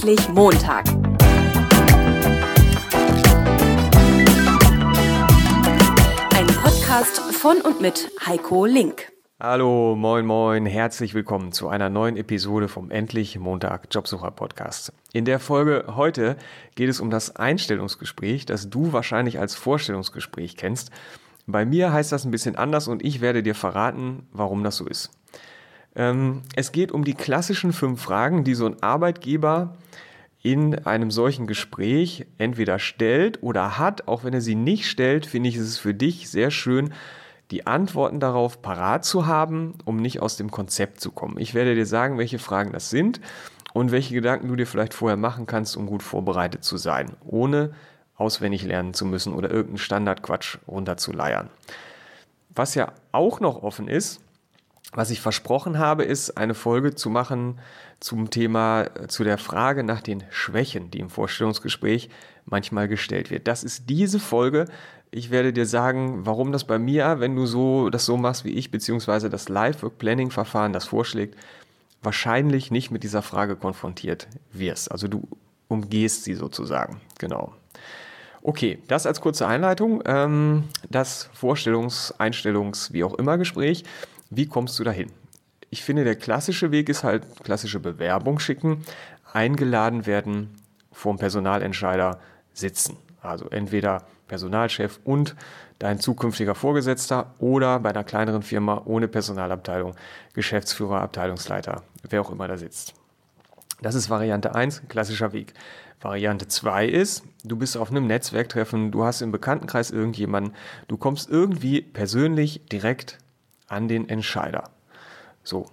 Endlich Montag. Ein Podcast von und mit Heiko Link. Hallo, moin, moin, herzlich willkommen zu einer neuen Episode vom Endlich Montag Jobsucher Podcast. In der Folge heute geht es um das Einstellungsgespräch, das du wahrscheinlich als Vorstellungsgespräch kennst. Bei mir heißt das ein bisschen anders und ich werde dir verraten, warum das so ist. Ähm, es geht um die klassischen fünf Fragen, die so ein Arbeitgeber in einem solchen Gespräch entweder stellt oder hat. Auch wenn er sie nicht stellt, finde ich es für dich sehr schön, die Antworten darauf parat zu haben, um nicht aus dem Konzept zu kommen. Ich werde dir sagen, welche Fragen das sind und welche Gedanken du dir vielleicht vorher machen kannst, um gut vorbereitet zu sein, ohne auswendig lernen zu müssen oder irgendeinen Standardquatsch runterzuleiern. Was ja auch noch offen ist, was ich versprochen habe, ist eine Folge zu machen zum Thema, äh, zu der Frage nach den Schwächen, die im Vorstellungsgespräch manchmal gestellt wird. Das ist diese Folge. Ich werde dir sagen, warum das bei mir, wenn du so das so machst wie ich, beziehungsweise das Live-Work-Planning-Verfahren das vorschlägt, wahrscheinlich nicht mit dieser Frage konfrontiert wirst. Also du umgehst sie sozusagen. Genau. Okay, das als kurze Einleitung. Ähm, das Vorstellungs-, Einstellungs-, wie auch immer Gespräch. Wie kommst du dahin? Ich finde, der klassische Weg ist halt klassische Bewerbung schicken, eingeladen werden, vom Personalentscheider sitzen. Also entweder Personalchef und dein zukünftiger Vorgesetzter oder bei einer kleineren Firma ohne Personalabteilung, Geschäftsführer, Abteilungsleiter, wer auch immer da sitzt. Das ist Variante 1, klassischer Weg. Variante 2 ist, du bist auf einem Netzwerktreffen, du hast im Bekanntenkreis irgendjemanden, du kommst irgendwie persönlich direkt an den Entscheider. So,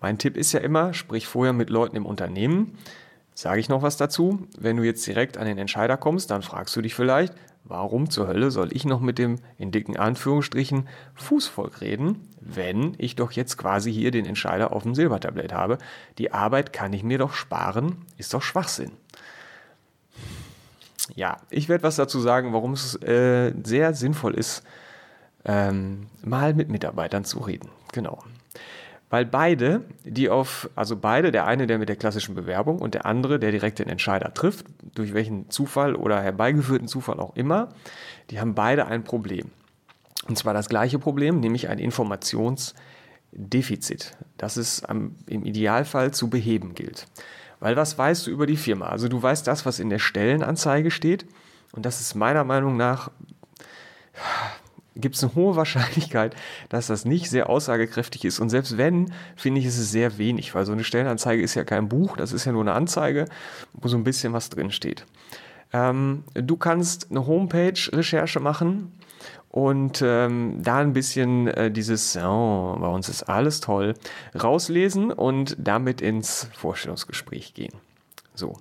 mein Tipp ist ja immer, sprich vorher mit Leuten im Unternehmen. Sage ich noch was dazu? Wenn du jetzt direkt an den Entscheider kommst, dann fragst du dich vielleicht, warum zur Hölle soll ich noch mit dem in dicken Anführungsstrichen Fußvolk reden, wenn ich doch jetzt quasi hier den Entscheider auf dem Silbertablett habe? Die Arbeit kann ich mir doch sparen, ist doch Schwachsinn. Ja, ich werde was dazu sagen, warum es äh, sehr sinnvoll ist, ähm, mal mit Mitarbeitern zu reden. Genau. Weil beide, die auf, also beide, der eine, der mit der klassischen Bewerbung und der andere, der direkt den Entscheider trifft, durch welchen Zufall oder herbeigeführten Zufall auch immer, die haben beide ein Problem. Und zwar das gleiche Problem, nämlich ein Informationsdefizit, das es im Idealfall zu beheben gilt. Weil was weißt du über die Firma? Also du weißt das, was in der Stellenanzeige steht. Und das ist meiner Meinung nach gibt es eine hohe Wahrscheinlichkeit, dass das nicht sehr aussagekräftig ist. Und selbst wenn, finde ich, ist es sehr wenig, weil so eine Stellenanzeige ist ja kein Buch, das ist ja nur eine Anzeige, wo so ein bisschen was drin steht. Ähm, du kannst eine Homepage-Recherche machen und ähm, da ein bisschen äh, dieses, oh, bei uns ist alles toll, rauslesen und damit ins Vorstellungsgespräch gehen. So.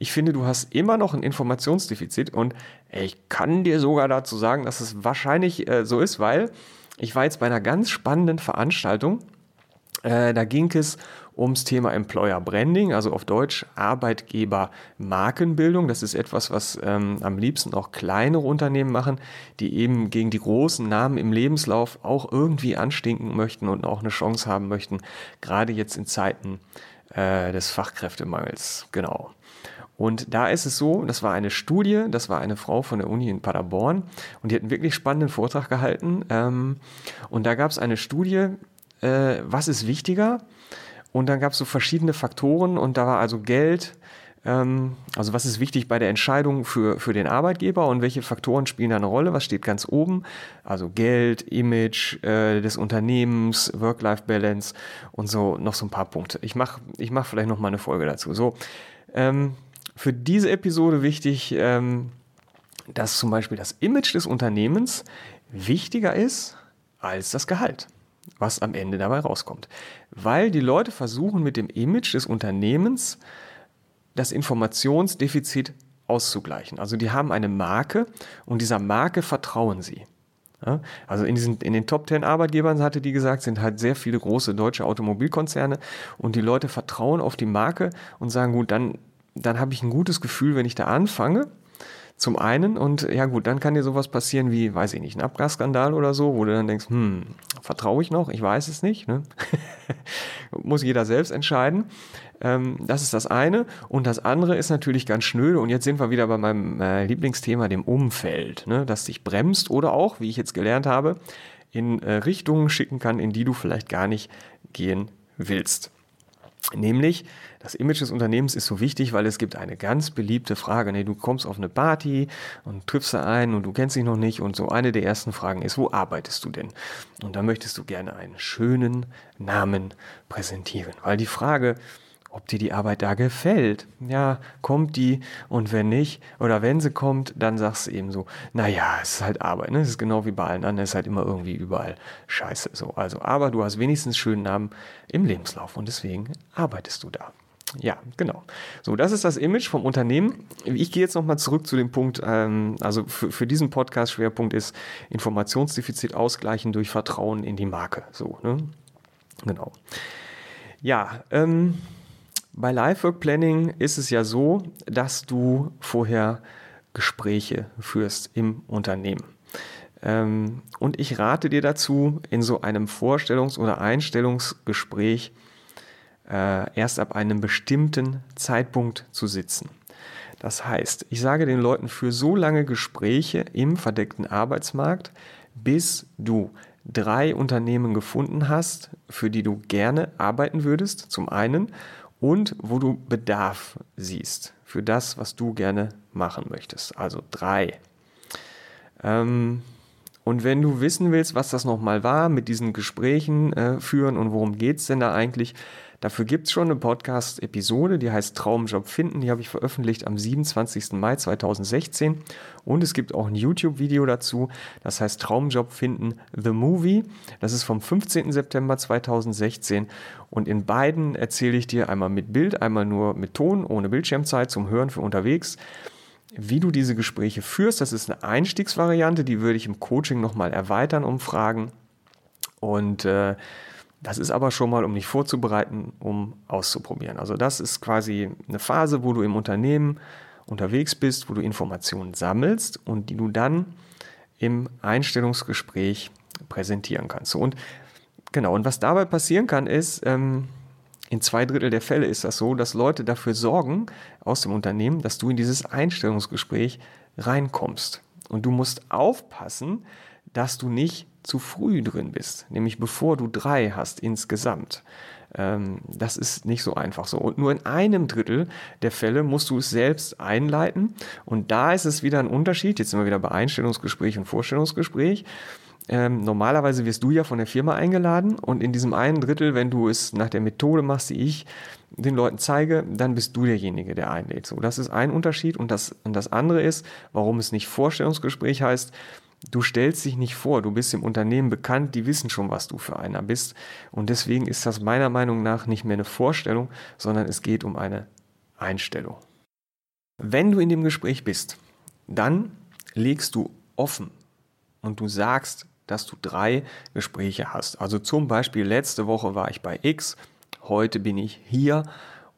Ich finde, du hast immer noch ein Informationsdefizit und ich kann dir sogar dazu sagen, dass es wahrscheinlich äh, so ist, weil ich war jetzt bei einer ganz spannenden Veranstaltung. Äh, da ging es ums Thema Employer Branding, also auf Deutsch Arbeitgeber Markenbildung. Das ist etwas, was ähm, am liebsten auch kleinere Unternehmen machen, die eben gegen die großen Namen im Lebenslauf auch irgendwie anstinken möchten und auch eine Chance haben möchten, gerade jetzt in Zeiten äh, des Fachkräftemangels. Genau. Und da ist es so, das war eine Studie, das war eine Frau von der Uni in Paderborn und die hat einen wirklich spannenden Vortrag gehalten. Ähm, und da gab es eine Studie, äh, was ist wichtiger? Und dann gab es so verschiedene Faktoren und da war also Geld, ähm, also was ist wichtig bei der Entscheidung für, für den Arbeitgeber und welche Faktoren spielen da eine Rolle? Was steht ganz oben? Also Geld, Image äh, des Unternehmens, Work-Life-Balance und so noch so ein paar Punkte. Ich mache ich mach vielleicht noch mal eine Folge dazu. So, ähm, für diese Episode wichtig, ähm, dass zum Beispiel das Image des Unternehmens wichtiger ist als das Gehalt, was am Ende dabei rauskommt. Weil die Leute versuchen mit dem Image des Unternehmens das Informationsdefizit auszugleichen. Also die haben eine Marke und dieser Marke vertrauen sie. Ja, also in, diesen, in den Top 10 Arbeitgebern, hatte die gesagt, sind halt sehr viele große deutsche Automobilkonzerne und die Leute vertrauen auf die Marke und sagen, gut, dann dann habe ich ein gutes Gefühl, wenn ich da anfange. Zum einen, und ja gut, dann kann dir sowas passieren wie, weiß ich nicht, ein Abgasskandal oder so, wo du dann denkst, hm, vertraue ich noch? Ich weiß es nicht. Ne? Muss jeder selbst entscheiden. Ähm, das ist das eine. Und das andere ist natürlich ganz schnöde. Und jetzt sind wir wieder bei meinem äh, Lieblingsthema, dem Umfeld, ne? das dich bremst oder auch, wie ich jetzt gelernt habe, in äh, Richtungen schicken kann, in die du vielleicht gar nicht gehen willst. Nämlich, das Image des Unternehmens ist so wichtig, weil es gibt eine ganz beliebte Frage. Nee, du kommst auf eine Party und triffst da einen und du kennst dich noch nicht. Und so eine der ersten Fragen ist, wo arbeitest du denn? Und da möchtest du gerne einen schönen Namen präsentieren. Weil die Frage, ob dir die Arbeit da gefällt. Ja, kommt die und wenn nicht, oder wenn sie kommt, dann sagst du eben so, naja, es ist halt Arbeit, ne? Es ist genau wie bei allen anderen, es ist halt immer irgendwie überall scheiße. So, also, aber du hast wenigstens schönen Namen im Lebenslauf und deswegen arbeitest du da. Ja, genau. So, das ist das Image vom Unternehmen. Ich gehe jetzt nochmal zurück zu dem Punkt, ähm, also für, für diesen Podcast Schwerpunkt ist Informationsdefizit ausgleichen durch Vertrauen in die Marke. So, ne? Genau. Ja, ähm, bei Lifework Planning ist es ja so, dass du vorher Gespräche führst im Unternehmen. Ähm, und ich rate dir dazu, in so einem Vorstellungs- oder Einstellungsgespräch äh, erst ab einem bestimmten Zeitpunkt zu sitzen. Das heißt, ich sage den Leuten für so lange Gespräche im verdeckten Arbeitsmarkt, bis du drei Unternehmen gefunden hast, für die du gerne arbeiten würdest, zum einen, und wo du Bedarf siehst für das, was du gerne machen möchtest. Also drei. Ähm, und wenn du wissen willst, was das nochmal war mit diesen Gesprächen äh, führen und worum geht es denn da eigentlich, Dafür gibt es schon eine Podcast-Episode, die heißt Traumjob finden. Die habe ich veröffentlicht am 27. Mai 2016. Und es gibt auch ein YouTube-Video dazu, das heißt Traumjob finden The Movie. Das ist vom 15. September 2016. Und in beiden erzähle ich dir einmal mit Bild, einmal nur mit Ton, ohne Bildschirmzeit zum Hören für unterwegs wie du diese Gespräche führst. Das ist eine Einstiegsvariante, die würde ich im Coaching nochmal erweitern um Fragen. Und äh, das ist aber schon mal, um dich vorzubereiten, um auszuprobieren. Also das ist quasi eine Phase, wo du im Unternehmen unterwegs bist, wo du Informationen sammelst und die du dann im Einstellungsgespräch präsentieren kannst. Und genau, und was dabei passieren kann, ist, ähm, in zwei Drittel der Fälle ist das so, dass Leute dafür sorgen aus dem Unternehmen, dass du in dieses Einstellungsgespräch reinkommst. Und du musst aufpassen, dass du nicht zu früh drin bist, nämlich bevor du drei hast insgesamt. Ähm, das ist nicht so einfach so. Und nur in einem Drittel der Fälle musst du es selbst einleiten. Und da ist es wieder ein Unterschied. Jetzt sind wir wieder bei Einstellungsgespräch und Vorstellungsgespräch. Ähm, normalerweise wirst du ja von der Firma eingeladen und in diesem einen Drittel, wenn du es nach der Methode machst, die ich den Leuten zeige, dann bist du derjenige, der einlädt. So, das ist ein Unterschied und das, und das andere ist, warum es nicht Vorstellungsgespräch heißt, Du stellst dich nicht vor, du bist im Unternehmen bekannt, die wissen schon, was du für einer bist. Und deswegen ist das meiner Meinung nach nicht mehr eine Vorstellung, sondern es geht um eine Einstellung. Wenn du in dem Gespräch bist, dann legst du offen und du sagst, dass du drei Gespräche hast. Also zum Beispiel letzte Woche war ich bei X, heute bin ich hier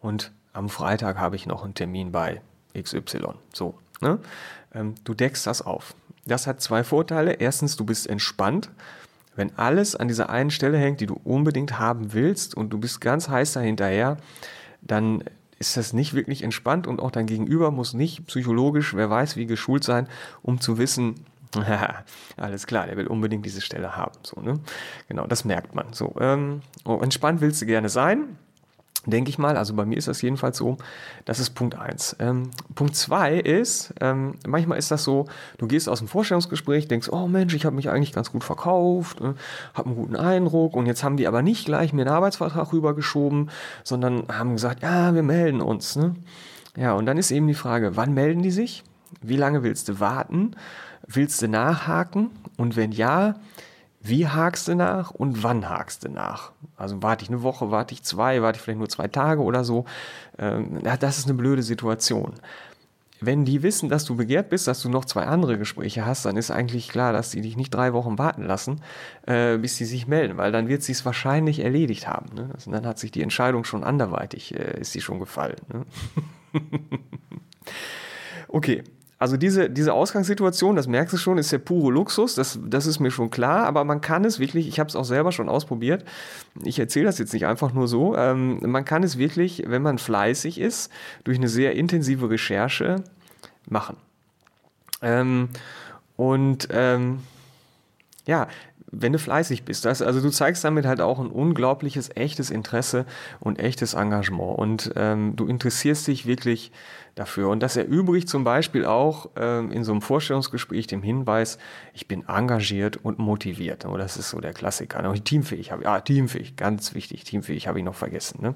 und am Freitag habe ich noch einen Termin bei XY. So, ne? Ähm, du deckst das auf. Das hat zwei Vorteile. Erstens, du bist entspannt. Wenn alles an dieser einen Stelle hängt, die du unbedingt haben willst und du bist ganz heiß dahinterher, dann ist das nicht wirklich entspannt und auch dein Gegenüber muss nicht psychologisch, wer weiß wie geschult sein, um zu wissen, alles klar, der will unbedingt diese Stelle haben. So, ne? Genau, das merkt man. So, ähm, oh, entspannt willst du gerne sein denke ich mal. Also bei mir ist das jedenfalls so. Das ist Punkt 1. Ähm, Punkt 2 ist, ähm, manchmal ist das so, du gehst aus dem Vorstellungsgespräch, denkst, oh Mensch, ich habe mich eigentlich ganz gut verkauft, äh, habe einen guten Eindruck und jetzt haben die aber nicht gleich mir einen Arbeitsvertrag rübergeschoben, sondern haben gesagt, ja, wir melden uns. Ne? Ja, und dann ist eben die Frage, wann melden die sich? Wie lange willst du warten? Willst du nachhaken? Und wenn ja, wie hakst du nach und wann hakst du nach? Also warte ich eine Woche, warte ich zwei, warte ich vielleicht nur zwei Tage oder so. Ähm, das ist eine blöde Situation. Wenn die wissen, dass du begehrt bist, dass du noch zwei andere Gespräche hast, dann ist eigentlich klar, dass die dich nicht drei Wochen warten lassen, äh, bis sie sich melden, weil dann wird sie es wahrscheinlich erledigt haben. Ne? Also dann hat sich die Entscheidung schon anderweitig, äh, ist sie schon gefallen. Ne? okay, also diese, diese Ausgangssituation, das merkst du schon, ist der pure Luxus, das, das ist mir schon klar, aber man kann es wirklich, ich habe es auch selber schon ausprobiert, ich erzähle das jetzt nicht einfach nur so, ähm, man kann es wirklich, wenn man fleißig ist, durch eine sehr intensive Recherche machen. Ähm, und ähm, ja, wenn du fleißig bist. Das, also du zeigst damit halt auch ein unglaubliches, echtes Interesse und echtes Engagement. Und ähm, du interessierst dich wirklich dafür. Und das erübrigt zum Beispiel auch ähm, in so einem Vorstellungsgespräch dem Hinweis, ich bin engagiert und motiviert. Oh, das ist so der Klassiker. Und teamfähig habe ich, ja, teamfähig, ganz wichtig, teamfähig habe ich noch vergessen. Ne?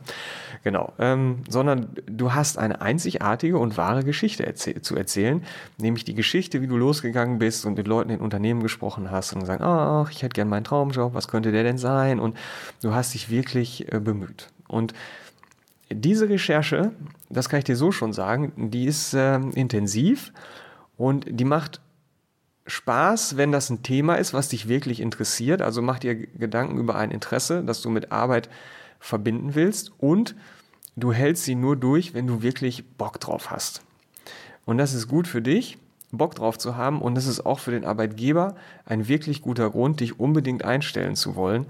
Genau. Ähm, sondern du hast eine einzigartige und wahre Geschichte erzähl zu erzählen, nämlich die Geschichte, wie du losgegangen bist und mit Leuten in Unternehmen gesprochen hast und sagen, ach, ich hätte gern meinen Traumjob, was könnte der denn sein? Und du hast dich wirklich äh, bemüht. Und diese Recherche, das kann ich dir so schon sagen, die ist äh, intensiv und die macht Spaß, wenn das ein Thema ist, was dich wirklich interessiert. Also mach dir Gedanken über ein Interesse, das du mit Arbeit verbinden willst und du hältst sie nur durch, wenn du wirklich Bock drauf hast. Und das ist gut für dich, Bock drauf zu haben und das ist auch für den Arbeitgeber ein wirklich guter Grund, dich unbedingt einstellen zu wollen.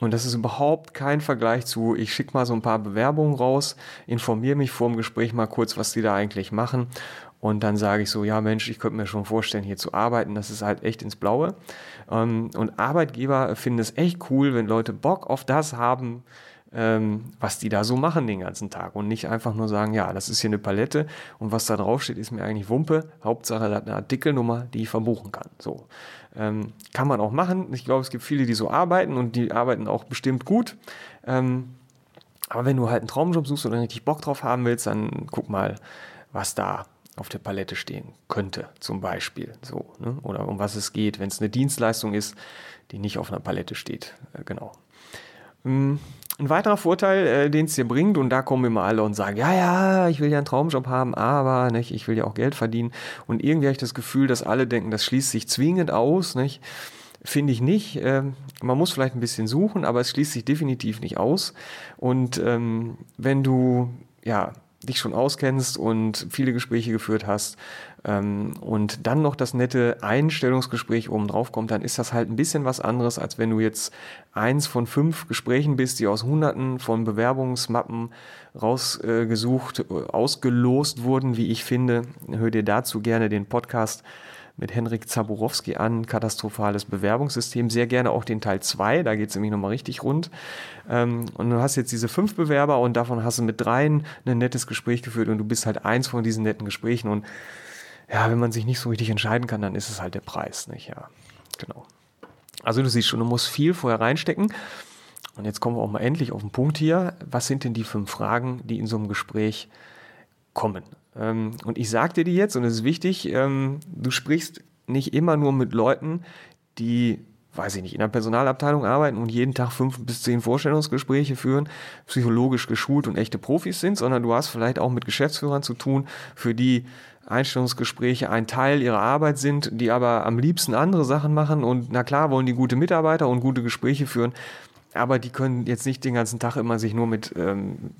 Und das ist überhaupt kein Vergleich zu, ich schicke mal so ein paar Bewerbungen raus, informiere mich vor dem Gespräch mal kurz, was die da eigentlich machen. Und dann sage ich so, ja Mensch, ich könnte mir schon vorstellen, hier zu arbeiten. Das ist halt echt ins Blaue. Ähm, und Arbeitgeber finden es echt cool, wenn Leute Bock auf das haben, ähm, was die da so machen den ganzen Tag. Und nicht einfach nur sagen, ja, das ist hier eine Palette und was da drauf steht, ist mir eigentlich Wumpe. Hauptsache, das hat eine Artikelnummer, die ich verbuchen kann. So. Ähm, kann man auch machen. Ich glaube, es gibt viele, die so arbeiten und die arbeiten auch bestimmt gut. Ähm, aber wenn du halt einen Traumjob suchst oder richtig Bock drauf haben willst, dann guck mal, was da auf der Palette stehen könnte, zum Beispiel. So, ne? Oder um was es geht, wenn es eine Dienstleistung ist, die nicht auf einer Palette steht. Äh, genau. Ein weiterer Vorteil, äh, den es dir bringt, und da kommen immer alle und sagen, ja, ja, ich will ja einen Traumjob haben, aber nicht, ich will ja auch Geld verdienen. Und irgendwie habe ich das Gefühl, dass alle denken, das schließt sich zwingend aus. Nicht? Finde ich nicht. Ähm, man muss vielleicht ein bisschen suchen, aber es schließt sich definitiv nicht aus. Und ähm, wenn du ja dich schon auskennst und viele Gespräche geführt hast ähm, und dann noch das nette Einstellungsgespräch oben drauf kommt, dann ist das halt ein bisschen was anderes, als wenn du jetzt eins von fünf Gesprächen bist, die aus hunderten von Bewerbungsmappen rausgesucht, äh, ausgelost wurden, wie ich finde. Hör dir dazu gerne den Podcast mit Henrik Zaborowski an, katastrophales Bewerbungssystem. Sehr gerne auch den Teil 2, da geht es nämlich nochmal richtig rund. Ähm, und du hast jetzt diese fünf Bewerber und davon hast du mit dreien ein nettes Gespräch geführt und du bist halt eins von diesen netten Gesprächen. Und ja, wenn man sich nicht so richtig entscheiden kann, dann ist es halt der Preis, nicht? Ja, genau. Also du siehst schon, du musst viel vorher reinstecken. Und jetzt kommen wir auch mal endlich auf den Punkt hier. Was sind denn die fünf Fragen, die in so einem Gespräch kommen? Ähm, und ich sage dir die jetzt, und es ist wichtig, ähm, du sprichst nicht immer nur mit Leuten, die, weiß ich nicht, in der Personalabteilung arbeiten und jeden Tag fünf bis zehn Vorstellungsgespräche führen, psychologisch geschult und echte Profis sind, sondern du hast vielleicht auch mit Geschäftsführern zu tun, für die Einstellungsgespräche ein Teil ihrer Arbeit sind, die aber am liebsten andere Sachen machen und na klar wollen die gute Mitarbeiter und gute Gespräche führen, aber die können jetzt nicht den ganzen Tag immer sich nur mit ähm,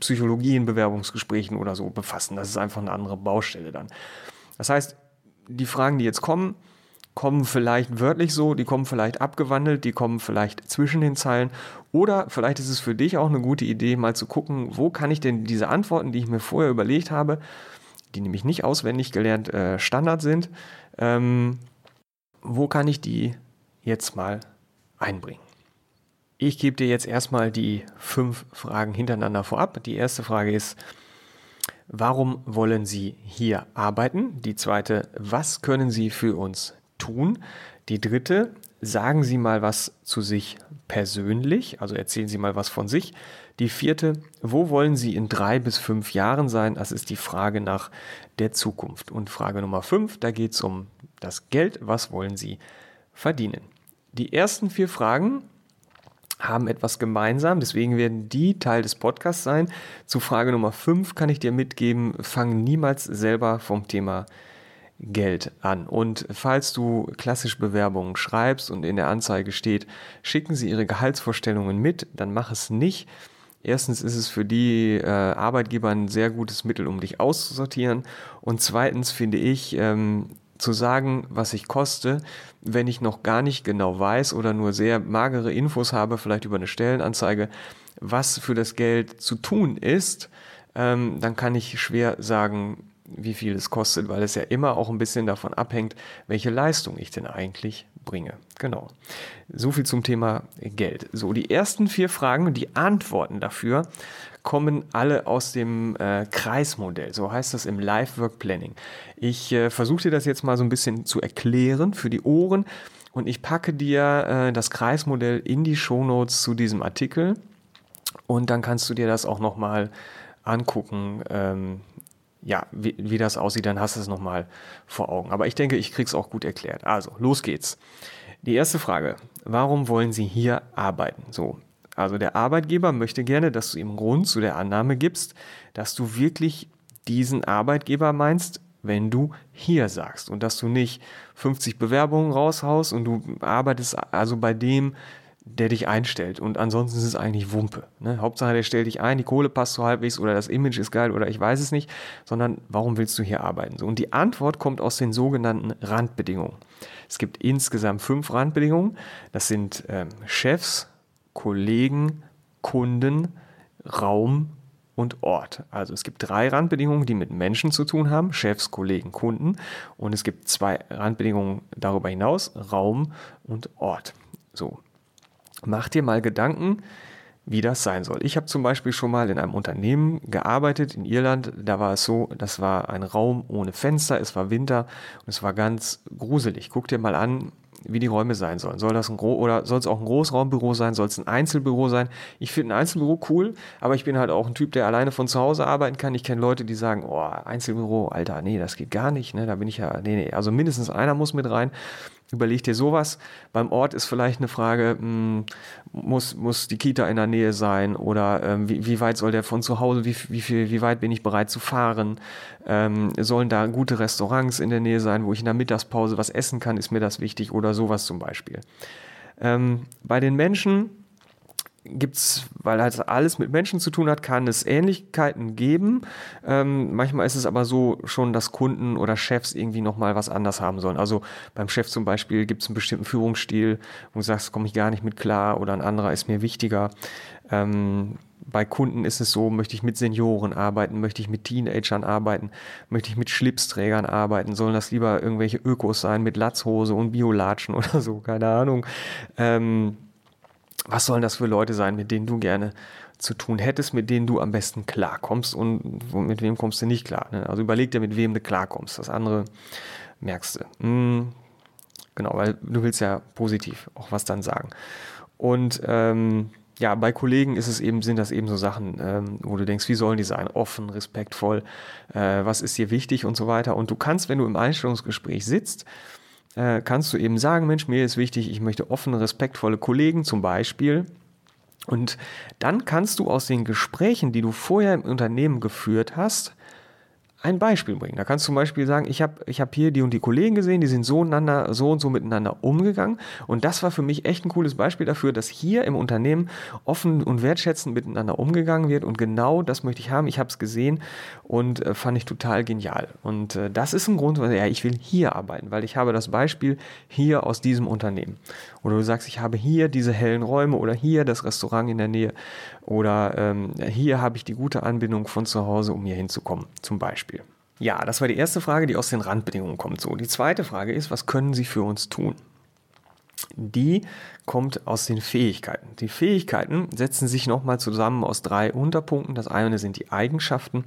Psychologie in Bewerbungsgesprächen oder so befassen. Das ist einfach eine andere Baustelle dann. Das heißt, die Fragen, die jetzt kommen, kommen vielleicht wörtlich so, die kommen vielleicht abgewandelt, die kommen vielleicht zwischen den Zeilen oder vielleicht ist es für dich auch eine gute Idee, mal zu gucken, wo kann ich denn diese Antworten, die ich mir vorher überlegt habe, die nämlich nicht auswendig gelernt äh, Standard sind, ähm, wo kann ich die jetzt mal einbringen? Ich gebe dir jetzt erstmal die fünf Fragen hintereinander vorab. Die erste Frage ist, warum wollen Sie hier arbeiten? Die zweite, was können Sie für uns tun? Die dritte, sagen Sie mal was zu sich persönlich, also erzählen Sie mal was von sich. Die vierte, wo wollen Sie in drei bis fünf Jahren sein? Das ist die Frage nach der Zukunft. Und Frage Nummer fünf, da geht es um das Geld. Was wollen Sie verdienen? Die ersten vier Fragen haben etwas gemeinsam, deswegen werden die Teil des Podcasts sein. Zu Frage Nummer 5 kann ich dir mitgeben, fang niemals selber vom Thema Geld an. Und falls du klassisch Bewerbungen schreibst und in der Anzeige steht, schicken Sie Ihre Gehaltsvorstellungen mit, dann mach es nicht Erstens ist es für die äh, Arbeitgeber ein sehr gutes Mittel, um dich auszusortieren. Und zweitens finde ich, ähm, zu sagen, was ich koste, wenn ich noch gar nicht genau weiß oder nur sehr magere Infos habe, vielleicht über eine Stellenanzeige, was für das Geld zu tun ist, ähm, dann kann ich schwer sagen, wie viel es kostet, weil es ja immer auch ein bisschen davon abhängt, welche Leistung ich denn eigentlich bringe. Genau. So viel zum Thema Geld. So, die ersten vier Fragen und die Antworten dafür kommen alle aus dem äh, Kreismodell. So heißt das im Live Work Planning. Ich äh, versuche dir das jetzt mal so ein bisschen zu erklären für die Ohren und ich packe dir äh, das Kreismodell in die Shownotes zu diesem Artikel und dann kannst du dir das auch nochmal angucken. Ähm, ja, wie, wie das aussieht, dann hast du es nochmal vor Augen. Aber ich denke, ich krieg's auch gut erklärt. Also, los geht's. Die erste Frage. Warum wollen Sie hier arbeiten? So. Also der Arbeitgeber möchte gerne, dass du ihm Grund zu der Annahme gibst, dass du wirklich diesen Arbeitgeber meinst, wenn du hier sagst und dass du nicht 50 Bewerbungen raushaust und du arbeitest also bei dem, der dich einstellt. Und ansonsten ist es eigentlich Wumpe. Ne? Hauptsache, der stellt dich ein, die Kohle passt so halbwegs oder das Image ist geil oder ich weiß es nicht, sondern warum willst du hier arbeiten? So, und die Antwort kommt aus den sogenannten Randbedingungen. Es gibt insgesamt fünf Randbedingungen. Das sind ähm, Chefs, Kollegen, Kunden, Raum und Ort. Also es gibt drei Randbedingungen, die mit Menschen zu tun haben, Chefs, Kollegen, Kunden. Und es gibt zwei Randbedingungen darüber hinaus, Raum und Ort. So, Mach dir mal Gedanken, wie das sein soll. Ich habe zum Beispiel schon mal in einem Unternehmen gearbeitet in Irland. Da war es so, das war ein Raum ohne Fenster, es war Winter und es war ganz gruselig. Guck dir mal an, wie die Räume sein sollen. Soll das ein Gro oder soll es auch ein Großraumbüro sein? Soll es ein Einzelbüro sein? Ich finde ein Einzelbüro cool, aber ich bin halt auch ein Typ, der alleine von zu Hause arbeiten kann. Ich kenne Leute, die sagen, oh, Einzelbüro, Alter, nee, das geht gar nicht. Ne? Da bin ich ja, nee, nee. Also mindestens einer muss mit rein. Überleg dir sowas. Beim Ort ist vielleicht eine Frage, hm, muss, muss die Kita in der Nähe sein oder ähm, wie, wie weit soll der von zu Hause, wie, wie, viel, wie weit bin ich bereit zu fahren? Ähm, sollen da gute Restaurants in der Nähe sein, wo ich in der Mittagspause was essen kann, ist mir das wichtig oder sowas zum Beispiel. Ähm, bei den Menschen gibt es, weil halt alles mit Menschen zu tun hat, kann es Ähnlichkeiten geben. Ähm, manchmal ist es aber so schon, dass Kunden oder Chefs irgendwie nochmal was anders haben sollen. Also beim Chef zum Beispiel gibt es einen bestimmten Führungsstil, wo du sagst, komme ich gar nicht mit klar oder ein anderer ist mir wichtiger. Ähm, bei Kunden ist es so, möchte ich mit Senioren arbeiten, möchte ich mit Teenagern arbeiten, möchte ich mit Schlipsträgern arbeiten, sollen das lieber irgendwelche Ökos sein mit Latzhose und Biolatschen oder so, keine Ahnung. Ähm, was sollen das für Leute sein, mit denen du gerne zu tun hättest, mit denen du am besten klarkommst und mit wem kommst du nicht klar. Ne? Also überleg dir, mit wem du klarkommst. Das andere merkst du. Hm, genau, weil du willst ja positiv auch was dann sagen. Und ähm, ja, bei Kollegen ist es eben, sind das eben so Sachen, ähm, wo du denkst, wie sollen die sein? Offen, respektvoll, äh, was ist dir wichtig und so weiter. Und du kannst, wenn du im Einstellungsgespräch sitzt, äh, kannst du eben sagen, Mensch, mir ist wichtig, ich möchte offene, respektvolle Kollegen zum Beispiel. Und dann kannst du aus den Gesprächen, die du vorher im Unternehmen geführt hast, ein Beispiel bringen. Da kannst du zum Beispiel sagen, ich habe ich hab hier die und die Kollegen gesehen, die sind so, einander, so und so miteinander umgegangen. Und das war für mich echt ein cooles Beispiel dafür, dass hier im Unternehmen offen und wertschätzend miteinander umgegangen wird. Und genau das möchte ich haben. Ich habe es gesehen und äh, fand ich total genial. Und äh, das ist ein Grund, ja, ich will hier arbeiten, weil ich habe das Beispiel hier aus diesem Unternehmen. Oder du sagst, ich habe hier diese hellen Räume oder hier das Restaurant in der Nähe oder ähm, hier habe ich die gute Anbindung von zu Hause, um hier hinzukommen, zum Beispiel. Ja, das war die erste Frage, die aus den Randbedingungen kommt. So, die zweite Frage ist, was können Sie für uns tun? Die kommt aus den Fähigkeiten. Die Fähigkeiten setzen sich nochmal zusammen aus drei Unterpunkten. Das eine sind die Eigenschaften,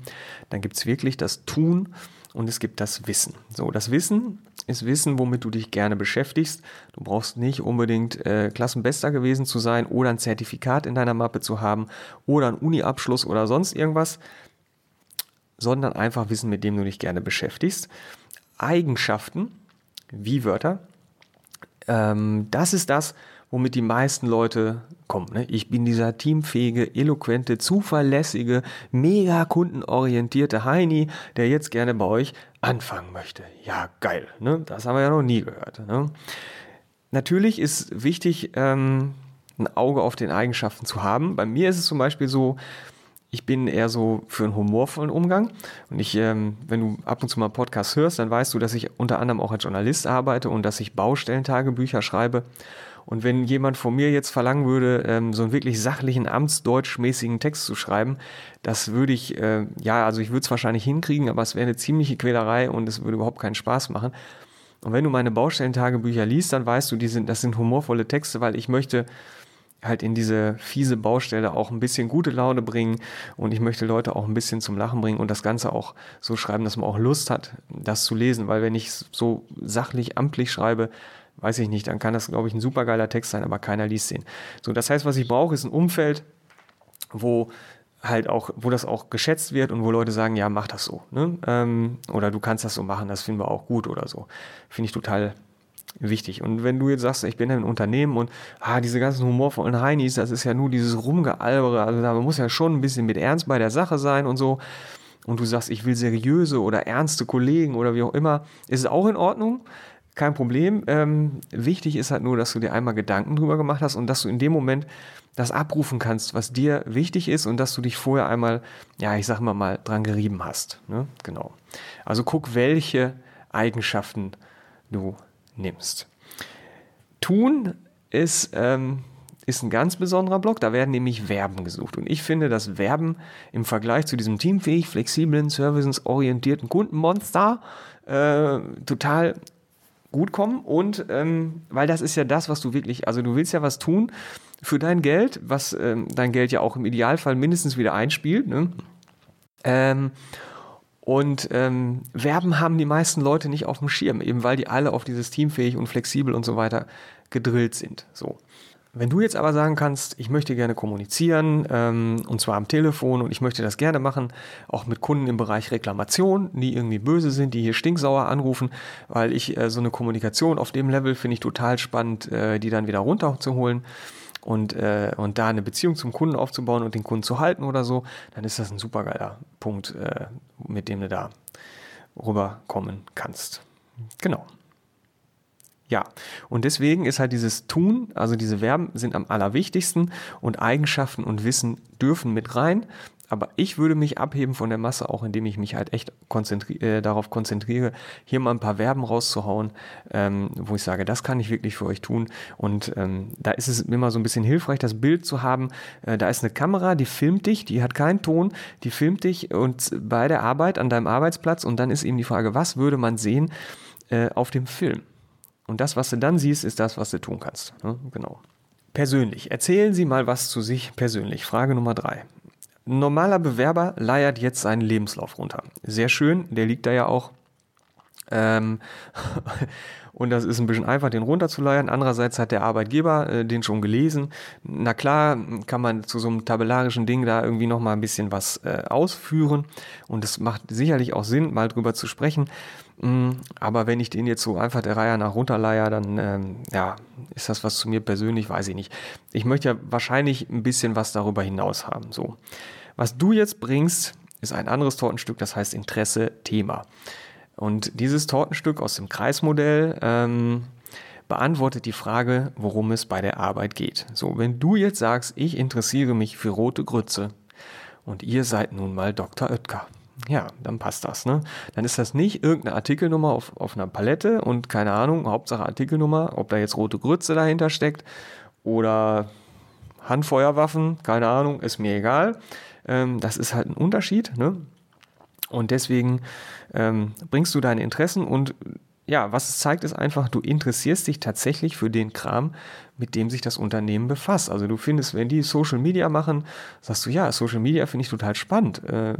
dann gibt es wirklich das Tun und es gibt das Wissen. So, das Wissen ist Wissen, womit du dich gerne beschäftigst. Du brauchst nicht unbedingt äh, Klassenbester gewesen zu sein oder ein Zertifikat in deiner Mappe zu haben oder einen Uni-Abschluss oder sonst irgendwas, sondern einfach Wissen, mit dem du dich gerne beschäftigst. Eigenschaften wie Wörter. Ähm, das ist das, womit die meisten Leute kommen. Ne? Ich bin dieser teamfähige, eloquente, zuverlässige, mega kundenorientierte Heini, der jetzt gerne bei euch anfangen möchte. Ja, geil. Ne? Das haben wir ja noch nie gehört. Ne? Natürlich ist wichtig, ähm, ein Auge auf den Eigenschaften zu haben. Bei mir ist es zum Beispiel so, ich bin eher so für einen humorvollen Umgang. Und ich, ähm, wenn du ab und zu mal Podcasts hörst, dann weißt du, dass ich unter anderem auch als Journalist arbeite und dass ich Baustellentagebücher schreibe. Und wenn jemand von mir jetzt verlangen würde, ähm, so einen wirklich sachlichen, amtsdeutschmäßigen Text zu schreiben, das würde ich, äh, ja, also ich würde es wahrscheinlich hinkriegen, aber es wäre eine ziemliche Quälerei und es würde überhaupt keinen Spaß machen. Und wenn du meine Baustellentagebücher liest, dann weißt du, die sind, das sind humorvolle Texte, weil ich möchte halt in diese fiese Baustelle auch ein bisschen gute Laune bringen und ich möchte Leute auch ein bisschen zum Lachen bringen und das Ganze auch so schreiben, dass man auch Lust hat, das zu lesen, weil wenn ich so sachlich, amtlich schreibe, weiß ich nicht, dann kann das, glaube ich, ein supergeiler Text sein, aber keiner liest den. So, das heißt, was ich brauche, ist ein Umfeld, wo halt auch, wo das auch geschätzt wird und wo Leute sagen, ja, mach das so. Ne? Ähm, oder du kannst das so machen, das finden wir auch gut oder so. Finde ich total wichtig. Und wenn du jetzt sagst, ich bin ein Unternehmen und ah, diese ganzen humorvollen Heinis, das ist ja nur dieses Rumgealbere, also da muss ja schon ein bisschen mit Ernst bei der Sache sein und so. Und du sagst, ich will seriöse oder ernste Kollegen oder wie auch immer, ist es auch in Ordnung. Kein Problem. Ähm, wichtig ist halt nur, dass du dir einmal Gedanken drüber gemacht hast und dass du in dem Moment das abrufen kannst, was dir wichtig ist und dass du dich vorher einmal, ja, ich sag mal mal, dran gerieben hast. Ne? Genau. Also guck, welche Eigenschaften du nimmst. Tun ist, ähm, ist ein ganz besonderer Block. Da werden nämlich Verben gesucht. Und ich finde, dass Verben im Vergleich zu diesem teamfähig, flexiblen, servicesorientierten Kundenmonster äh, total gut kommen. Und ähm, weil das ist ja das, was du wirklich, also du willst ja was tun für dein Geld, was ähm, dein Geld ja auch im Idealfall mindestens wieder einspielt. Ne? Ähm, und ähm, Verben haben die meisten Leute nicht auf dem Schirm, eben weil die alle auf dieses teamfähig und flexibel und so weiter gedrillt sind. So. Wenn du jetzt aber sagen kannst, ich möchte gerne kommunizieren ähm, und zwar am Telefon und ich möchte das gerne machen, auch mit Kunden im Bereich Reklamation, die irgendwie böse sind, die hier stinksauer anrufen, weil ich äh, so eine Kommunikation auf dem Level finde ich total spannend, äh, die dann wieder runterzuholen und, äh, und da eine Beziehung zum Kunden aufzubauen und den Kunden zu halten oder so, dann ist das ein supergeiler Punkt, äh, mit dem du da rüberkommen kannst. Genau. Ja, und deswegen ist halt dieses Tun, also diese Verben sind am allerwichtigsten und Eigenschaften und Wissen dürfen mit rein. Aber ich würde mich abheben von der Masse, auch indem ich mich halt echt konzentri äh, darauf konzentriere, hier mal ein paar Verben rauszuhauen, ähm, wo ich sage, das kann ich wirklich für euch tun. Und ähm, da ist es immer so ein bisschen hilfreich, das Bild zu haben. Äh, da ist eine Kamera, die filmt dich, die hat keinen Ton, die filmt dich und bei der Arbeit an deinem Arbeitsplatz. Und dann ist eben die Frage, was würde man sehen äh, auf dem Film? Und das, was du dann siehst, ist das, was du tun kannst. Ne? Genau. Persönlich. Erzählen Sie mal was zu sich persönlich. Frage Nummer drei. Ein normaler Bewerber leiert jetzt seinen Lebenslauf runter. Sehr schön, der liegt da ja auch. Ähm, und das ist ein bisschen einfach, den runterzuleiern. Andererseits hat der Arbeitgeber äh, den schon gelesen. Na klar, kann man zu so einem tabellarischen Ding da irgendwie nochmal ein bisschen was äh, ausführen. Und es macht sicherlich auch Sinn, mal drüber zu sprechen. Mm, aber wenn ich den jetzt so einfach der Reihe nach runterleier, dann ähm, ja, ist das was zu mir persönlich, weiß ich nicht. Ich möchte ja wahrscheinlich ein bisschen was darüber hinaus haben. So. Was du jetzt bringst, ist ein anderes Tortenstück, das heißt Interesse, Thema. Und dieses Tortenstück aus dem Kreismodell ähm, beantwortet die Frage, worum es bei der Arbeit geht. So, wenn du jetzt sagst, ich interessiere mich für rote Grütze und ihr seid nun mal Dr. Oetker. Ja, dann passt das. Ne? Dann ist das nicht irgendeine Artikelnummer auf, auf einer Palette und keine Ahnung, Hauptsache Artikelnummer, ob da jetzt rote Grütze dahinter steckt oder Handfeuerwaffen, keine Ahnung, ist mir egal. Ähm, das ist halt ein Unterschied. Ne? Und deswegen ähm, bringst du deine Interessen und ja, was es zeigt, ist einfach, du interessierst dich tatsächlich für den Kram, mit dem sich das Unternehmen befasst. Also du findest, wenn die Social Media machen, sagst du, ja, Social Media finde ich total spannend. Äh,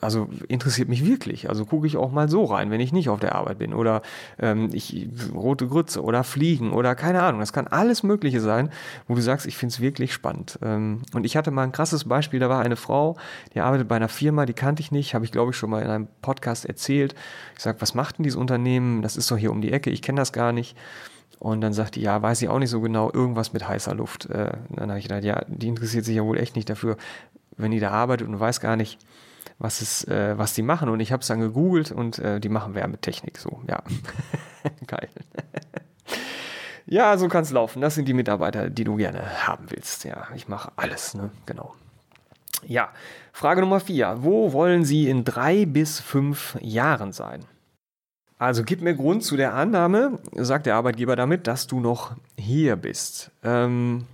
also interessiert mich wirklich. Also gucke ich auch mal so rein, wenn ich nicht auf der Arbeit bin. Oder ähm, ich rote Grütze oder Fliegen oder keine Ahnung. Das kann alles Mögliche sein, wo du sagst, ich finde es wirklich spannend. Ähm, und ich hatte mal ein krasses Beispiel, da war eine Frau, die arbeitet bei einer Firma, die kannte ich nicht, habe ich glaube ich schon mal in einem Podcast erzählt. Ich sage, was macht denn dieses Unternehmen? Das ist doch hier um die Ecke, ich kenne das gar nicht. Und dann sagt die, ja, weiß ich auch nicht so genau, irgendwas mit heißer Luft. Äh, dann habe ich gedacht, ja, die interessiert sich ja wohl echt nicht dafür, wenn die da arbeitet und weiß gar nicht, was, ist, äh, was die machen. Und ich habe es dann gegoogelt und äh, die machen Wärmetechnik. So, ja. Geil. Ja, so kann es laufen. Das sind die Mitarbeiter, die du gerne haben willst. Ja, ich mache alles, ne? Genau. Ja, Frage Nummer vier. Wo wollen Sie in drei bis fünf Jahren sein? Also gib mir Grund zu der Annahme, sagt der Arbeitgeber damit, dass du noch hier bist. Ähm,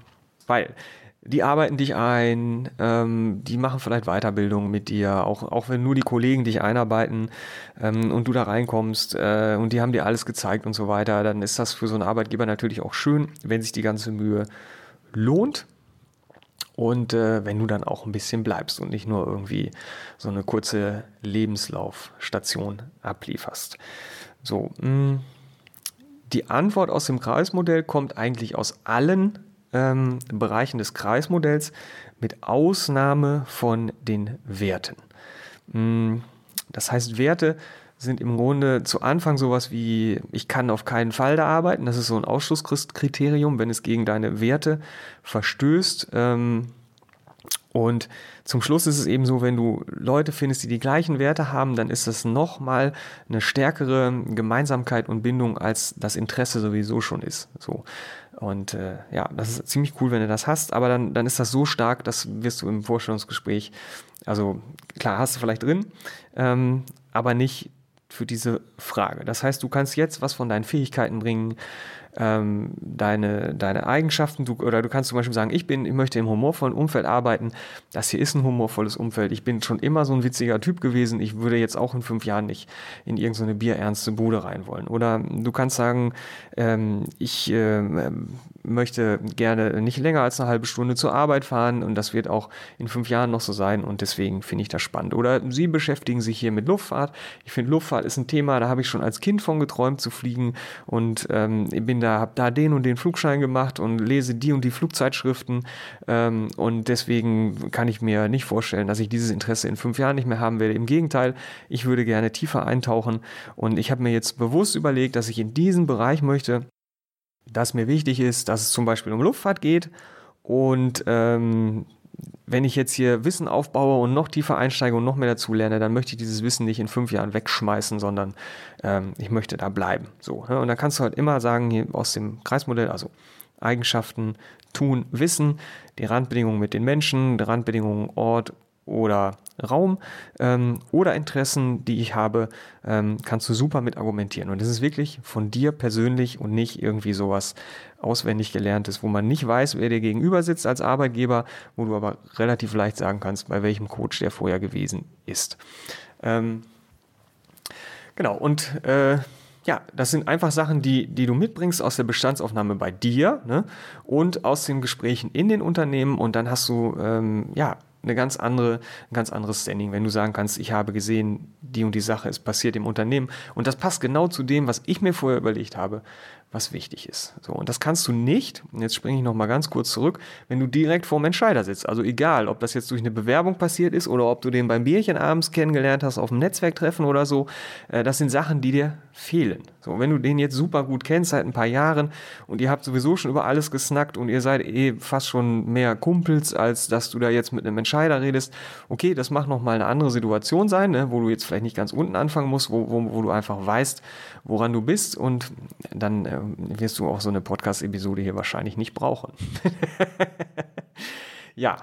weil die arbeiten dich ein, ähm, die machen vielleicht Weiterbildung mit dir, auch, auch wenn nur die Kollegen dich einarbeiten ähm, und du da reinkommst äh, und die haben dir alles gezeigt und so weiter, dann ist das für so einen Arbeitgeber natürlich auch schön, wenn sich die ganze Mühe lohnt. Und äh, wenn du dann auch ein bisschen bleibst und nicht nur irgendwie so eine kurze Lebenslaufstation ablieferst. So, mh. Mm, die Antwort aus dem Kreismodell kommt eigentlich aus allen ähm, Bereichen des Kreismodells mit Ausnahme von den Werten. Mm, das heißt, Werte sind im Grunde zu Anfang sowas wie, ich kann auf keinen Fall da arbeiten. Das ist so ein Ausschlusskriterium, wenn es gegen deine Werte verstößt. Ähm, und zum Schluss ist es eben so, wenn du Leute findest, die die gleichen Werte haben, dann ist das nochmal eine stärkere Gemeinsamkeit und Bindung, als das Interesse sowieso schon ist. So. Und äh, ja, das ist ziemlich cool, wenn du das hast, aber dann, dann ist das so stark, das wirst du im Vorstellungsgespräch, also klar, hast du vielleicht drin, ähm, aber nicht für diese Frage. Das heißt, du kannst jetzt was von deinen Fähigkeiten bringen, ähm, deine, deine Eigenschaften, du, oder du kannst zum Beispiel sagen, ich bin, ich möchte im humorvollen Umfeld arbeiten, das hier ist ein humorvolles Umfeld, ich bin schon immer so ein witziger Typ gewesen, ich würde jetzt auch in fünf Jahren nicht in irgendeine bierernste Bude rein wollen. Oder du kannst sagen, ähm, ich äh, möchte gerne nicht länger als eine halbe Stunde zur Arbeit fahren und das wird auch in fünf Jahren noch so sein und deswegen finde ich das spannend. Oder Sie beschäftigen sich hier mit Luftfahrt. Ich finde Luftfahrt ist ein Thema, da habe ich schon als Kind von geträumt zu fliegen und ähm, bin da, habe da den und den Flugschein gemacht und lese die und die Flugzeitschriften ähm, und deswegen kann ich mir nicht vorstellen, dass ich dieses Interesse in fünf Jahren nicht mehr haben werde. Im Gegenteil, ich würde gerne tiefer eintauchen und ich habe mir jetzt bewusst überlegt, dass ich in diesen Bereich möchte, dass mir wichtig ist, dass es zum Beispiel um Luftfahrt geht und ähm, wenn ich jetzt hier Wissen aufbaue und noch tiefer einsteige und noch mehr dazu lerne, dann möchte ich dieses Wissen nicht in fünf Jahren wegschmeißen, sondern ähm, ich möchte da bleiben. So, ne? Und dann kannst du halt immer sagen, hier aus dem Kreismodell, also Eigenschaften, Tun, Wissen, die Randbedingungen mit den Menschen, die Randbedingungen Ort oder Raum ähm, oder Interessen, die ich habe, ähm, kannst du super mit argumentieren. Und das ist wirklich von dir persönlich und nicht irgendwie sowas auswendig gelerntes, wo man nicht weiß, wer dir gegenüber sitzt als Arbeitgeber, wo du aber relativ leicht sagen kannst, bei welchem Coach der vorher gewesen ist. Ähm, genau, und äh, ja, das sind einfach Sachen, die, die du mitbringst aus der Bestandsaufnahme bei dir ne? und aus den Gesprächen in den Unternehmen und dann hast du ähm, ja eine ganz andere, ein ganz anderes Standing, wenn du sagen kannst, ich habe gesehen, die und die Sache ist passiert im Unternehmen. Und das passt genau zu dem, was ich mir vorher überlegt habe, was wichtig ist. So, und das kannst du nicht, und jetzt springe ich nochmal ganz kurz zurück, wenn du direkt vorm Entscheider sitzt. Also egal, ob das jetzt durch eine Bewerbung passiert ist oder ob du den beim Bierchen abends kennengelernt hast, auf dem Netzwerktreffen oder so, äh, das sind Sachen, die dir fehlen. So, wenn du den jetzt super gut kennst seit ein paar Jahren und ihr habt sowieso schon über alles gesnackt und ihr seid eh fast schon mehr Kumpels, als dass du da jetzt mit einem Entscheider redest, okay, das mag nochmal eine andere Situation sein, ne, wo du jetzt vielleicht nicht ganz unten anfangen musst, wo, wo, wo du einfach weißt, woran du bist und dann äh, wirst du auch so eine Podcast-Episode hier wahrscheinlich nicht brauchen. ja,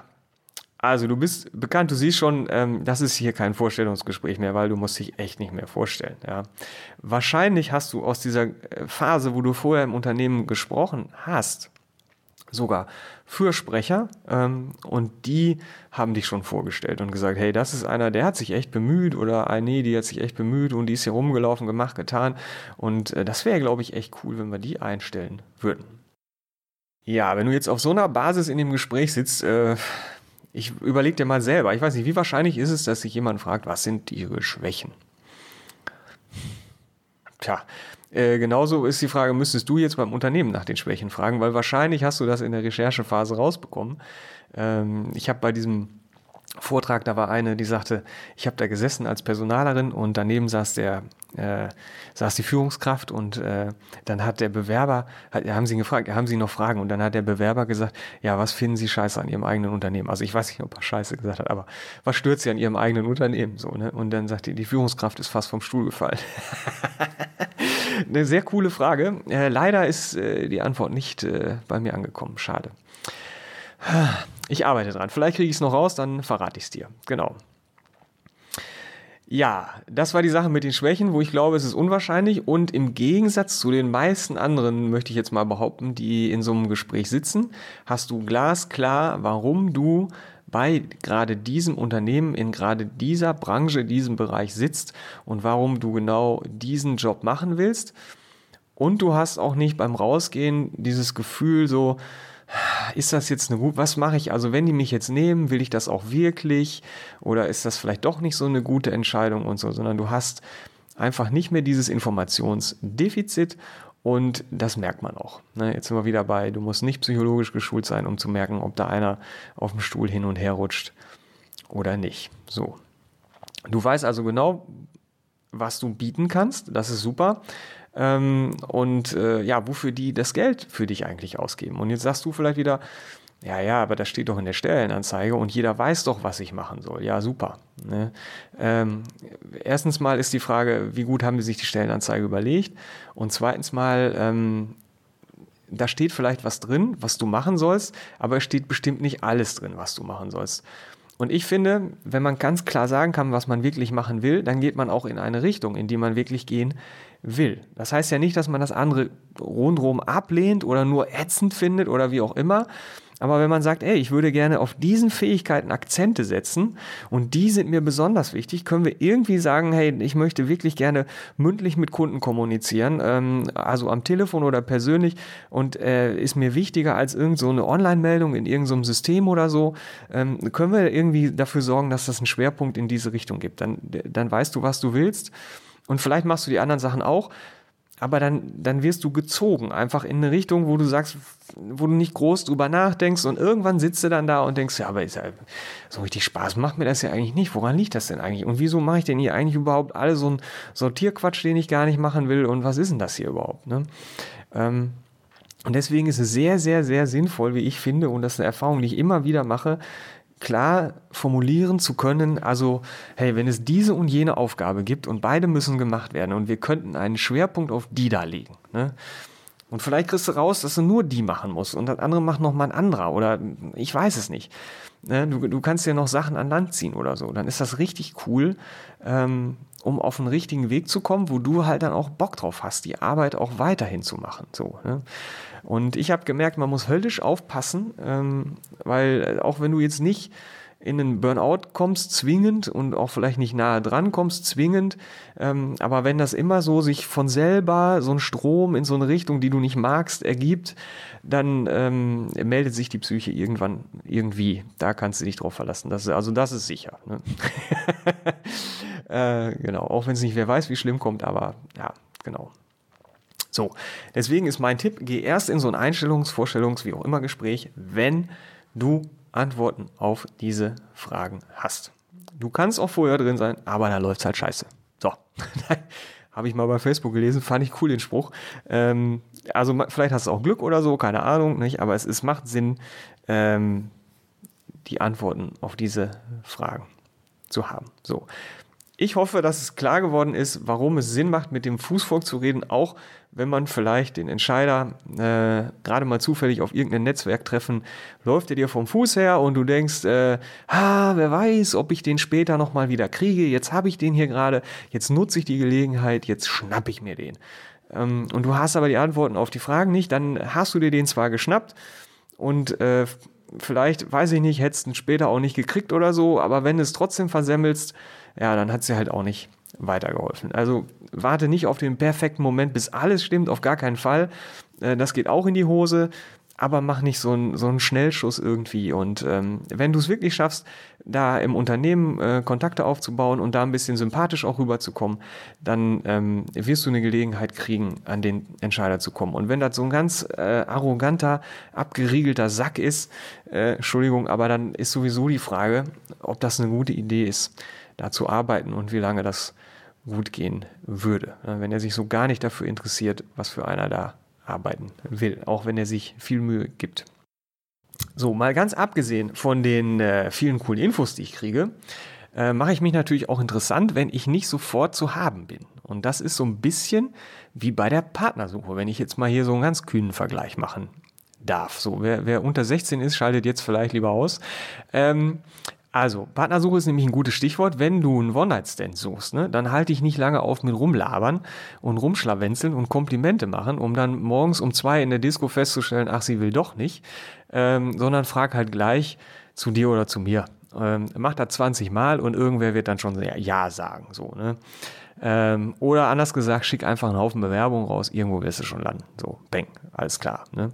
also du bist bekannt, du siehst schon, ähm, das ist hier kein Vorstellungsgespräch mehr, weil du musst dich echt nicht mehr vorstellen. Ja. Wahrscheinlich hast du aus dieser äh, Phase, wo du vorher im Unternehmen gesprochen hast, sogar Fürsprecher ähm, und die haben dich schon vorgestellt und gesagt, hey, das ist einer, der hat sich echt bemüht oder ah, nee, die hat sich echt bemüht und die ist hier rumgelaufen, gemacht, getan und äh, das wäre, glaube ich, echt cool, wenn wir die einstellen würden. Ja, wenn du jetzt auf so einer Basis in dem Gespräch sitzt, äh, ich überlege dir mal selber, ich weiß nicht, wie wahrscheinlich ist es, dass sich jemand fragt, was sind ihre Schwächen? Tja, äh, genauso ist die Frage, müsstest du jetzt beim Unternehmen nach den Schwächen fragen, weil wahrscheinlich hast du das in der Recherchephase rausbekommen. Ähm, ich habe bei diesem Vortrag, da war eine, die sagte, ich habe da gesessen als Personalerin und daneben saß der äh, saß die Führungskraft und äh, dann hat der Bewerber, hat, haben sie ihn gefragt, haben Sie noch Fragen? Und dann hat der Bewerber gesagt, ja, was finden Sie scheiße an Ihrem eigenen Unternehmen? Also ich weiß nicht, ob er scheiße gesagt hat, aber was stört Sie an Ihrem eigenen Unternehmen? So, ne? Und dann sagt die, die Führungskraft ist fast vom Stuhl gefallen. Eine sehr coole Frage. Äh, leider ist äh, die Antwort nicht äh, bei mir angekommen. Schade. Ich arbeite dran. Vielleicht kriege ich es noch raus, dann verrate ich es dir. Genau. Ja, das war die Sache mit den Schwächen, wo ich glaube, es ist unwahrscheinlich. Und im Gegensatz zu den meisten anderen, möchte ich jetzt mal behaupten, die in so einem Gespräch sitzen, hast du glasklar, warum du bei gerade diesem Unternehmen, in gerade dieser Branche, diesem Bereich sitzt und warum du genau diesen Job machen willst. Und du hast auch nicht beim Rausgehen dieses Gefühl so, ist das jetzt eine gut, was mache ich? Also wenn die mich jetzt nehmen, will ich das auch wirklich oder ist das vielleicht doch nicht so eine gute Entscheidung und so, sondern du hast einfach nicht mehr dieses Informationsdefizit und das merkt man auch. Ne? Jetzt sind wir wieder bei, du musst nicht psychologisch geschult sein, um zu merken, ob da einer auf dem Stuhl hin und her rutscht oder nicht. So. Du weißt also genau, was du bieten kannst. Das ist super ähm, und äh, ja, wofür die das Geld für dich eigentlich ausgeben. Und jetzt sagst du vielleicht wieder, ja, ja, aber das steht doch in der Stellenanzeige und jeder weiß doch, was ich machen soll. Ja, super. Ne? Ähm, erstens mal ist die Frage, wie gut haben die sich die Stellenanzeige überlegt? Und zweitens mal, ähm, da steht vielleicht was drin, was du machen sollst, aber es steht bestimmt nicht alles drin, was du machen sollst. Und ich finde, wenn man ganz klar sagen kann, was man wirklich machen will, dann geht man auch in eine Richtung, in die man wirklich gehen will. Das heißt ja nicht, dass man das andere rundherum ablehnt oder nur ätzend findet oder wie auch immer. Aber wenn man sagt, ey, ich würde gerne auf diesen Fähigkeiten Akzente setzen und die sind mir besonders wichtig, können wir irgendwie sagen, hey, ich möchte wirklich gerne mündlich mit Kunden kommunizieren, ähm, also am Telefon oder persönlich und äh, ist mir wichtiger als irgend so eine Online-Meldung in irgendeinem so System oder so, ähm, können wir irgendwie dafür sorgen, dass das einen Schwerpunkt in diese Richtung gibt. Dann, dann weißt du, was du willst und vielleicht machst du die anderen Sachen auch, aber dann, dann wirst du gezogen, einfach in eine Richtung, wo du sagst, wo du nicht groß drüber nachdenkst und irgendwann sitzt du dann da und denkst, ja, aber ist ja, so richtig Spaß macht mir das ja eigentlich nicht. Woran liegt das denn eigentlich? Und wieso mache ich denn hier eigentlich überhaupt alle so einen Sortierquatsch, den ich gar nicht machen will? Und was ist denn das hier überhaupt? Ne? Ähm, und deswegen ist es sehr, sehr, sehr sinnvoll, wie ich finde, und das ist eine Erfahrung, die ich immer wieder mache, klar formulieren zu können, also hey, wenn es diese und jene Aufgabe gibt und beide müssen gemacht werden und wir könnten einen Schwerpunkt auf die da legen. Ne? Und vielleicht kriegst du raus, dass du nur die machen musst und das andere macht noch mal ein anderer oder ich weiß es nicht. Ne? Du, du kannst ja noch Sachen an Land ziehen oder so. Dann ist das richtig cool, ähm, um auf den richtigen Weg zu kommen, wo du halt dann auch Bock drauf hast, die Arbeit auch weiterhin zu machen. So, ne? Und ich habe gemerkt, man muss höllisch aufpassen, ähm, weil äh, auch wenn du jetzt nicht in einen Burnout kommst, zwingend und auch vielleicht nicht nahe dran kommst, zwingend. Ähm, aber wenn das immer so sich von selber so ein Strom in so eine Richtung, die du nicht magst, ergibt, dann ähm, meldet sich die Psyche irgendwann irgendwie. Da kannst du dich drauf verlassen. Das, also das ist sicher. Ne? äh, genau, auch wenn es nicht wer weiß, wie schlimm kommt, aber ja, genau. So, deswegen ist mein Tipp, geh erst in so ein Einstellungs-, Vorstellungs-, wie auch immer Gespräch, wenn du Antworten auf diese Fragen hast. Du kannst auch vorher drin sein, aber da läuft es halt scheiße. So, habe ich mal bei Facebook gelesen, fand ich cool den Spruch. Ähm, also vielleicht hast du auch Glück oder so, keine Ahnung, nicht? aber es, es macht Sinn, ähm, die Antworten auf diese Fragen zu haben. So, ich hoffe, dass es klar geworden ist, warum es Sinn macht, mit dem Fußvolk zu reden, auch wenn man vielleicht den Entscheider äh, gerade mal zufällig auf irgendein Netzwerk treffen, läuft er dir vom Fuß her und du denkst, äh, ah, wer weiß, ob ich den später nochmal wieder kriege, jetzt habe ich den hier gerade, jetzt nutze ich die Gelegenheit, jetzt schnapp ich mir den. Ähm, und du hast aber die Antworten auf die Fragen nicht, dann hast du dir den zwar geschnappt und äh, vielleicht, weiß ich nicht, hättest du ihn später auch nicht gekriegt oder so, aber wenn du es trotzdem versemmelst, ja, dann hat dir halt auch nicht weitergeholfen. Also warte nicht auf den perfekten Moment, bis alles stimmt, auf gar keinen Fall. Äh, das geht auch in die Hose aber mach nicht so einen, so einen Schnellschuss irgendwie. Und ähm, wenn du es wirklich schaffst, da im Unternehmen äh, Kontakte aufzubauen und da ein bisschen sympathisch auch rüberzukommen, dann ähm, wirst du eine Gelegenheit kriegen, an den Entscheider zu kommen. Und wenn das so ein ganz äh, arroganter, abgeriegelter Sack ist, äh, Entschuldigung, aber dann ist sowieso die Frage, ob das eine gute Idee ist, da zu arbeiten und wie lange das gut gehen würde. Wenn er sich so gar nicht dafür interessiert, was für einer da arbeiten will, auch wenn er sich viel Mühe gibt. So, mal ganz abgesehen von den äh, vielen coolen Infos, die ich kriege, äh, mache ich mich natürlich auch interessant, wenn ich nicht sofort zu haben bin. Und das ist so ein bisschen wie bei der Partnersuche, wenn ich jetzt mal hier so einen ganz kühnen Vergleich machen darf. So, wer, wer unter 16 ist, schaltet jetzt vielleicht lieber aus. Ähm, also, Partnersuche ist nämlich ein gutes Stichwort. Wenn du einen One-Night-Stand suchst, ne, dann halte ich nicht lange auf mit rumlabern und rumschlawenzeln und Komplimente machen, um dann morgens um zwei in der Disco festzustellen, ach, sie will doch nicht, ähm, sondern frag halt gleich zu dir oder zu mir. Ähm, mach das 20 Mal und irgendwer wird dann schon Ja sagen. So, ne? Ähm, oder anders gesagt, schick einfach einen Haufen Bewerbungen raus, irgendwo wirst du schon landen. So, bang, alles klar. Ne?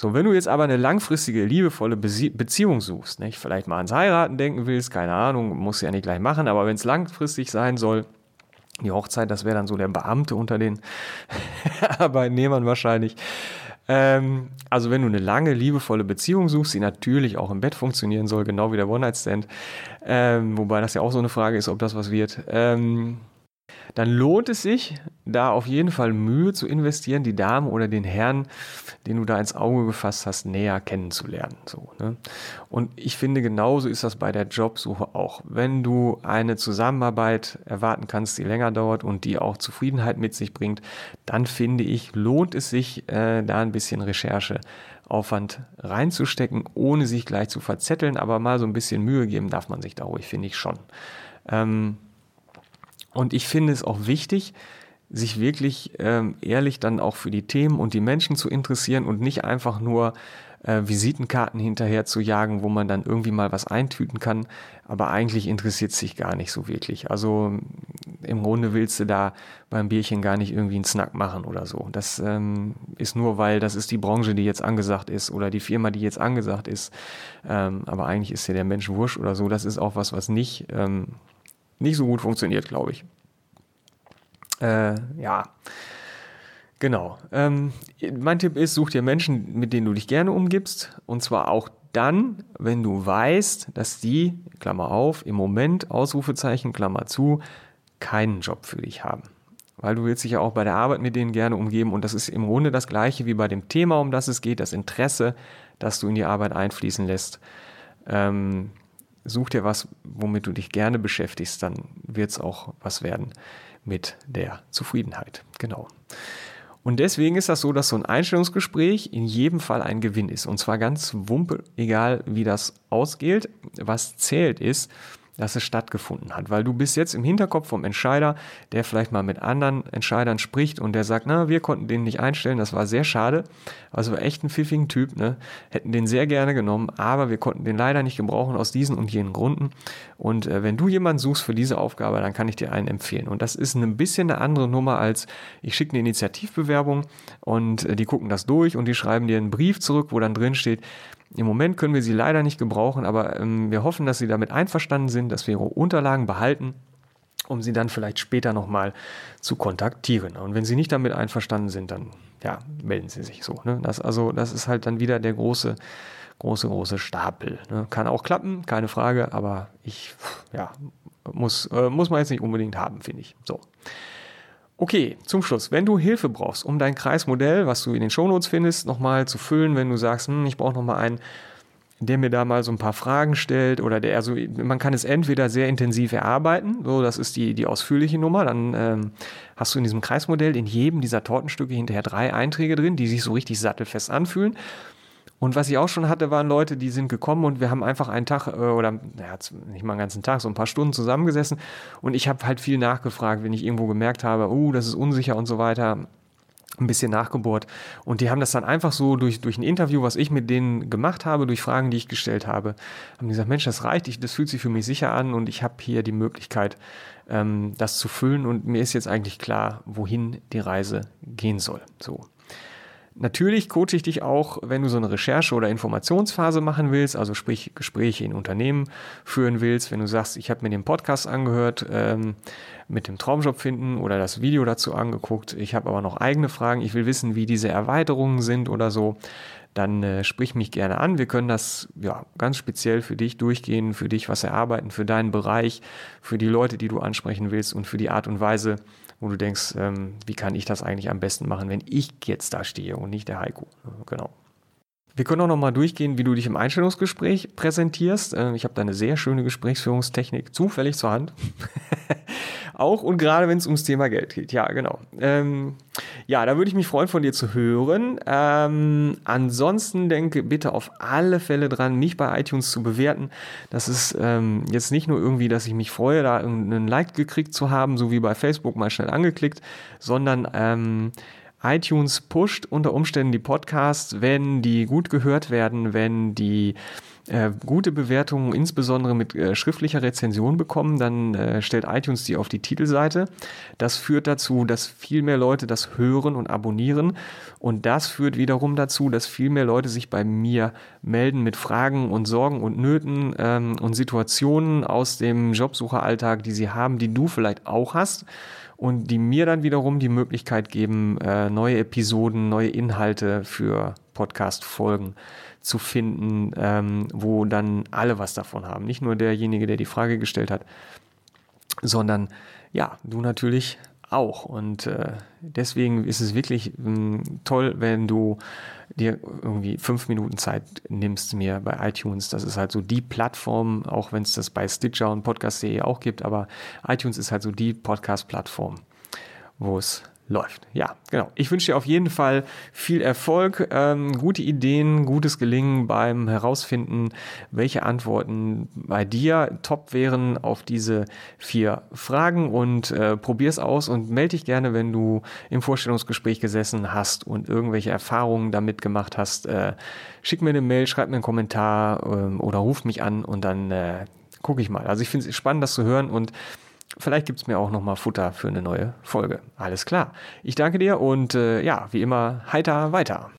So, wenn du jetzt aber eine langfristige, liebevolle Beziehung suchst, nicht? vielleicht mal ans Heiraten denken willst, keine Ahnung, musst du ja nicht gleich machen, aber wenn es langfristig sein soll, die Hochzeit, das wäre dann so der Beamte unter den Arbeitnehmern wahrscheinlich. Ähm, also wenn du eine lange, liebevolle Beziehung suchst, die natürlich auch im Bett funktionieren soll, genau wie der One-Night-Stand, ähm, wobei das ja auch so eine Frage ist, ob das was wird, ähm, dann lohnt es sich, da auf jeden Fall Mühe zu investieren, die Dame oder den Herrn, den du da ins Auge gefasst hast, näher kennenzulernen. So, ne? Und ich finde, genauso ist das bei der Jobsuche auch. Wenn du eine Zusammenarbeit erwarten kannst, die länger dauert und die auch Zufriedenheit mit sich bringt, dann finde ich, lohnt es sich, äh, da ein bisschen Rechercheaufwand reinzustecken, ohne sich gleich zu verzetteln, aber mal so ein bisschen Mühe geben darf man sich da ruhig, finde ich schon. Ähm, und ich finde es auch wichtig, sich wirklich ähm, ehrlich dann auch für die Themen und die Menschen zu interessieren und nicht einfach nur äh, Visitenkarten hinterher zu jagen, wo man dann irgendwie mal was eintüten kann, aber eigentlich interessiert sich gar nicht so wirklich. Also im Grunde willst du da beim Bierchen gar nicht irgendwie einen Snack machen oder so. Das ähm, ist nur, weil das ist die Branche, die jetzt angesagt ist oder die Firma, die jetzt angesagt ist. Ähm, aber eigentlich ist ja der Mensch wurscht oder so. Das ist auch was, was nicht ähm, nicht so gut funktioniert, glaube ich. Äh, ja, genau. Ähm, mein Tipp ist, such dir Menschen, mit denen du dich gerne umgibst. Und zwar auch dann, wenn du weißt, dass die, Klammer auf, im Moment, Ausrufezeichen, Klammer zu, keinen Job für dich haben. Weil du willst dich ja auch bei der Arbeit mit denen gerne umgeben und das ist im Grunde das gleiche wie bei dem Thema, um das es geht, das Interesse, das du in die Arbeit einfließen lässt. Ähm, such dir was, womit du dich gerne beschäftigst, dann wird es auch was werden mit der Zufriedenheit. Genau. Und deswegen ist das so, dass so ein Einstellungsgespräch in jedem Fall ein Gewinn ist. Und zwar ganz wumpe, egal wie das ausgeht. Was zählt ist, dass es stattgefunden hat. Weil du bist jetzt im Hinterkopf vom Entscheider, der vielleicht mal mit anderen Entscheidern spricht und der sagt, na, wir konnten den nicht einstellen, das war sehr schade. Also echt ein pfiffigen Typ, ne? Hätten den sehr gerne genommen, aber wir konnten den leider nicht gebrauchen aus diesen und jenen Gründen. Und äh, wenn du jemanden suchst für diese Aufgabe, dann kann ich dir einen empfehlen. Und das ist ein bisschen eine andere Nummer als ich schicke eine Initiativbewerbung und äh, die gucken das durch und die schreiben dir einen Brief zurück, wo dann drin steht, im Moment können wir sie leider nicht gebrauchen, aber ähm, wir hoffen, dass Sie damit einverstanden sind, dass wir Ihre Unterlagen behalten, um Sie dann vielleicht später nochmal zu kontaktieren. Und wenn Sie nicht damit einverstanden sind, dann ja, melden Sie sich so. Ne? Das, also, das ist halt dann wieder der große, große, große Stapel. Ne? Kann auch klappen, keine Frage, aber ich, ja, muss, äh, muss man jetzt nicht unbedingt haben, finde ich. So. Okay, zum Schluss, wenn du Hilfe brauchst, um dein Kreismodell, was du in den Shownotes findest, nochmal zu füllen, wenn du sagst, hm, ich brauche nochmal einen, der mir da mal so ein paar Fragen stellt oder der, also man kann es entweder sehr intensiv erarbeiten, so das ist die, die ausführliche Nummer, dann ähm, hast du in diesem Kreismodell in jedem dieser Tortenstücke hinterher drei Einträge drin, die sich so richtig sattelfest anfühlen. Und was ich auch schon hatte, waren Leute, die sind gekommen und wir haben einfach einen Tag äh, oder naja, nicht mal einen ganzen Tag, so ein paar Stunden zusammengesessen und ich habe halt viel nachgefragt, wenn ich irgendwo gemerkt habe, oh, das ist unsicher und so weiter ein bisschen nachgebohrt. Und die haben das dann einfach so durch, durch ein Interview, was ich mit denen gemacht habe, durch Fragen, die ich gestellt habe, haben die gesagt, Mensch, das reicht, ich, das fühlt sich für mich sicher an und ich habe hier die Möglichkeit, ähm, das zu füllen und mir ist jetzt eigentlich klar, wohin die Reise gehen soll. So. Natürlich coache ich dich auch, wenn du so eine Recherche- oder Informationsphase machen willst, also sprich Gespräche in Unternehmen führen willst, wenn du sagst, ich habe mir den Podcast angehört ähm, mit dem Traumjob finden oder das Video dazu angeguckt, ich habe aber noch eigene Fragen, ich will wissen, wie diese Erweiterungen sind oder so, dann äh, sprich mich gerne an. Wir können das ja ganz speziell für dich durchgehen, für dich was erarbeiten, für deinen Bereich, für die Leute, die du ansprechen willst und für die Art und Weise, wo du denkst, ähm, wie kann ich das eigentlich am besten machen, wenn ich jetzt da stehe und nicht der Heiko. Genau. Wir können auch noch mal durchgehen, wie du dich im Einstellungsgespräch präsentierst. Äh, ich habe da eine sehr schöne Gesprächsführungstechnik zufällig zur Hand. auch und gerade wenn es ums Thema Geld geht. Ja, genau. Ähm, ja, da würde ich mich freuen, von dir zu hören. Ähm, ansonsten denke bitte auf alle Fälle dran, mich bei iTunes zu bewerten. Das ist ähm, jetzt nicht nur irgendwie, dass ich mich freue, da einen Like gekriegt zu haben, so wie bei Facebook mal schnell angeklickt, sondern ähm, iTunes pusht unter Umständen die Podcasts, wenn die gut gehört werden, wenn die äh, gute Bewertungen, insbesondere mit äh, schriftlicher Rezension bekommen, dann äh, stellt iTunes die auf die Titelseite. Das führt dazu, dass viel mehr Leute das hören und abonnieren. Und das führt wiederum dazu, dass viel mehr Leute sich bei mir melden mit Fragen und Sorgen und Nöten ähm, und Situationen aus dem Jobsucheralltag, die sie haben, die du vielleicht auch hast und die mir dann wiederum die Möglichkeit geben, äh, neue Episoden, neue Inhalte für Podcast-Folgen zu finden, ähm, wo dann alle was davon haben. Nicht nur derjenige, der die Frage gestellt hat, sondern ja, du natürlich auch. Und äh, deswegen ist es wirklich mh, toll, wenn du dir irgendwie fünf Minuten Zeit nimmst mir bei iTunes. Das ist halt so die Plattform, auch wenn es das bei Stitcher und Podcast.de auch gibt, aber iTunes ist halt so die Podcast-Plattform, wo es läuft. Ja, genau. Ich wünsche dir auf jeden Fall viel Erfolg, ähm, gute Ideen, gutes Gelingen beim Herausfinden, welche Antworten bei dir top wären auf diese vier Fragen und äh, probier es aus und melde dich gerne, wenn du im Vorstellungsgespräch gesessen hast und irgendwelche Erfahrungen damit gemacht hast. Äh, schick mir eine Mail, schreib mir einen Kommentar äh, oder ruf mich an und dann äh, gucke ich mal. Also ich finde es spannend, das zu hören und Vielleicht gibt es mir auch nochmal Futter für eine neue Folge. Alles klar. Ich danke dir und äh, ja, wie immer, heiter weiter.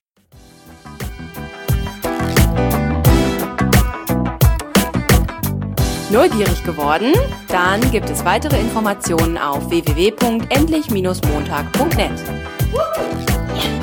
Neugierig geworden? Dann gibt es weitere Informationen auf www.endlich-montag.net.